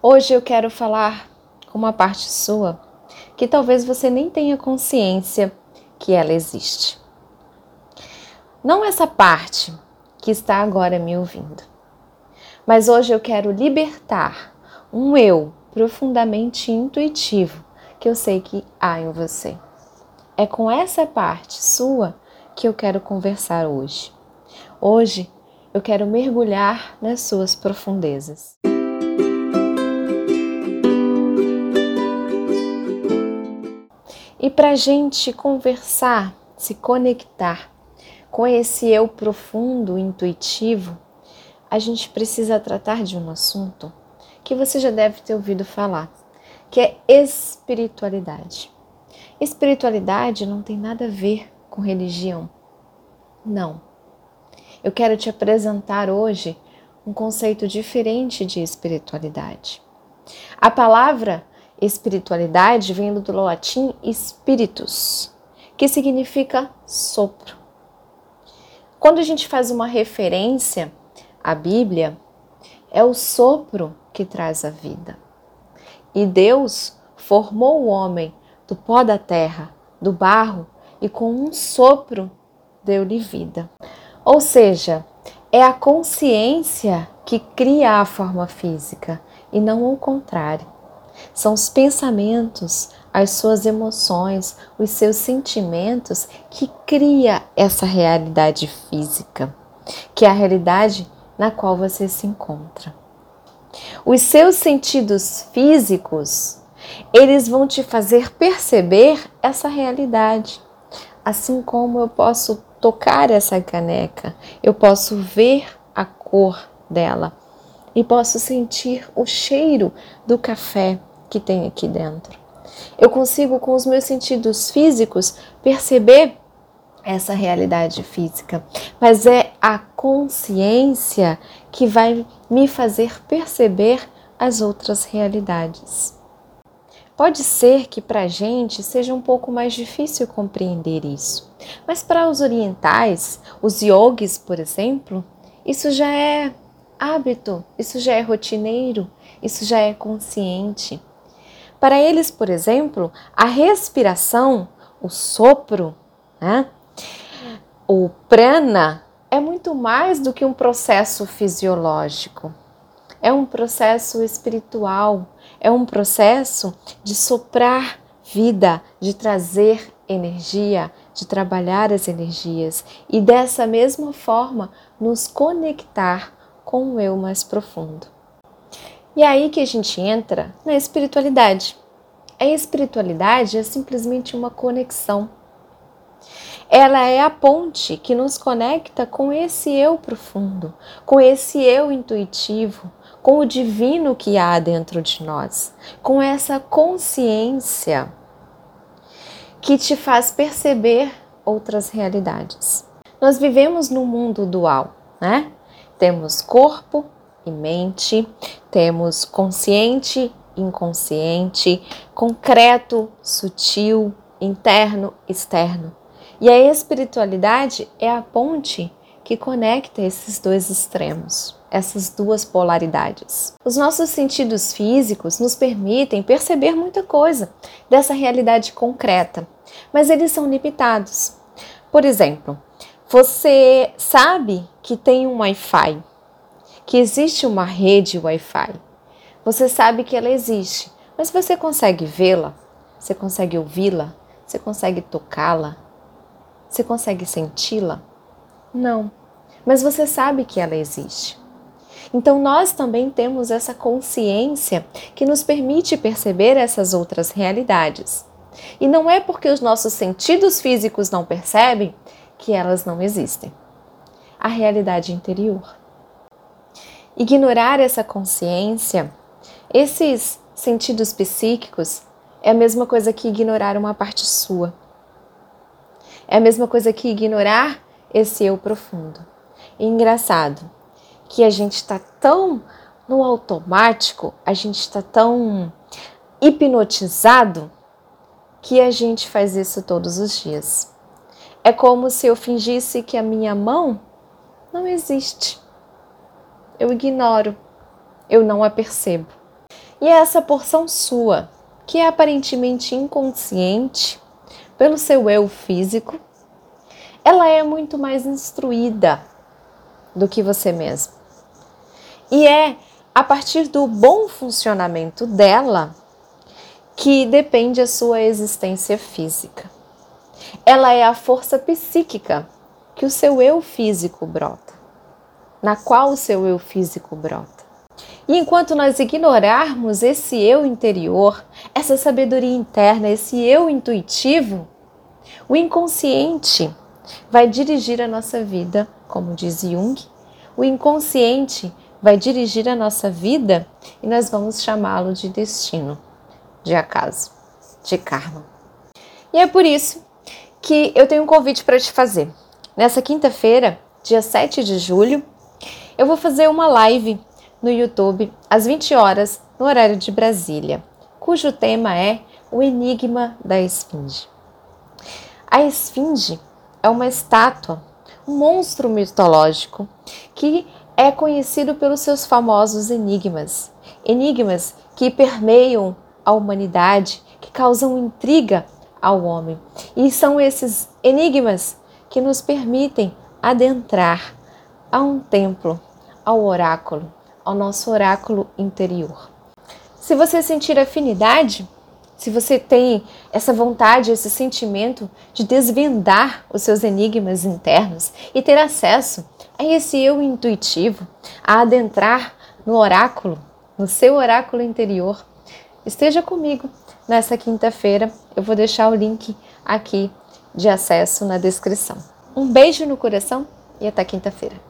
Hoje eu quero falar com uma parte sua que talvez você nem tenha consciência que ela existe. Não essa parte que está agora me ouvindo, mas hoje eu quero libertar um eu profundamente intuitivo que eu sei que há em você. É com essa parte sua que eu quero conversar hoje. Hoje eu quero mergulhar nas suas profundezas. Para a gente conversar, se conectar com esse eu profundo, intuitivo, a gente precisa tratar de um assunto que você já deve ter ouvido falar, que é espiritualidade. Espiritualidade não tem nada a ver com religião. Não. Eu quero te apresentar hoje um conceito diferente de espiritualidade. A palavra espiritualidade vem do latim spiritus, que significa sopro. Quando a gente faz uma referência à Bíblia, é o sopro que traz a vida. E Deus formou o homem do pó da terra, do barro, e com um sopro deu-lhe vida. Ou seja, é a consciência que cria a forma física e não o contrário. São os pensamentos, as suas emoções, os seus sentimentos que cria essa realidade física, que é a realidade na qual você se encontra. Os seus sentidos físicos, eles vão te fazer perceber essa realidade. Assim como eu posso tocar essa caneca, eu posso ver a cor dela e posso sentir o cheiro do café que tem aqui dentro. Eu consigo, com os meus sentidos físicos, perceber essa realidade física, mas é a consciência que vai me fazer perceber as outras realidades. Pode ser que para a gente seja um pouco mais difícil compreender isso, mas para os orientais, os yogis, por exemplo, isso já é hábito, isso já é rotineiro, isso já é consciente. Para eles, por exemplo, a respiração, o sopro, né? o prana, é muito mais do que um processo fisiológico. É um processo espiritual, é um processo de soprar vida, de trazer energia, de trabalhar as energias e dessa mesma forma nos conectar com o eu mais profundo. E é aí que a gente entra na espiritualidade. A espiritualidade é simplesmente uma conexão. Ela é a ponte que nos conecta com esse eu profundo, com esse eu intuitivo, com o divino que há dentro de nós, com essa consciência que te faz perceber outras realidades. Nós vivemos num mundo dual, né? Temos corpo e mente, temos consciente, inconsciente, concreto, sutil, interno, externo. E a espiritualidade é a ponte que conecta esses dois extremos essas duas polaridades. Os nossos sentidos físicos nos permitem perceber muita coisa dessa realidade concreta, mas eles são limitados. Por exemplo, você sabe que tem um Wi-Fi, que existe uma rede Wi-Fi. Você sabe que ela existe, mas você consegue vê-la? Você consegue ouvi-la? Você consegue tocá-la? Você consegue senti-la? Não. Mas você sabe que ela existe. Então, nós também temos essa consciência que nos permite perceber essas outras realidades. E não é porque os nossos sentidos físicos não percebem que elas não existem. A realidade interior. Ignorar essa consciência, esses sentidos psíquicos, é a mesma coisa que ignorar uma parte sua. É a mesma coisa que ignorar esse eu profundo. E engraçado, que a gente está tão no automático, a gente está tão hipnotizado que a gente faz isso todos os dias. É como se eu fingisse que a minha mão não existe. Eu ignoro, eu não a percebo. E é essa porção sua, que é aparentemente inconsciente pelo seu eu físico, ela é muito mais instruída do que você mesmo. E é a partir do bom funcionamento dela que depende a sua existência física. Ela é a força psíquica que o seu eu físico brota, na qual o seu eu físico brota. E enquanto nós ignorarmos esse eu interior, essa sabedoria interna, esse eu intuitivo, o inconsciente vai dirigir a nossa vida, como diz Jung, o inconsciente vai dirigir a nossa vida e nós vamos chamá-lo de destino, de acaso, de karma. E é por isso que eu tenho um convite para te fazer. Nessa quinta-feira, dia 7 de julho, eu vou fazer uma live no YouTube às 20 horas, no horário de Brasília, cujo tema é O Enigma da Esfinge. A Esfinge é uma estátua, um monstro mitológico que é conhecido pelos seus famosos enigmas. Enigmas que permeiam a humanidade, que causam intriga ao homem. E são esses enigmas que nos permitem adentrar a um templo, ao oráculo, ao nosso oráculo interior. Se você sentir afinidade, se você tem essa vontade, esse sentimento de desvendar os seus enigmas internos e ter acesso a esse eu intuitivo, a adentrar no oráculo, no seu oráculo interior, esteja comigo nessa quinta-feira. Eu vou deixar o link aqui de acesso na descrição. Um beijo no coração e até quinta-feira.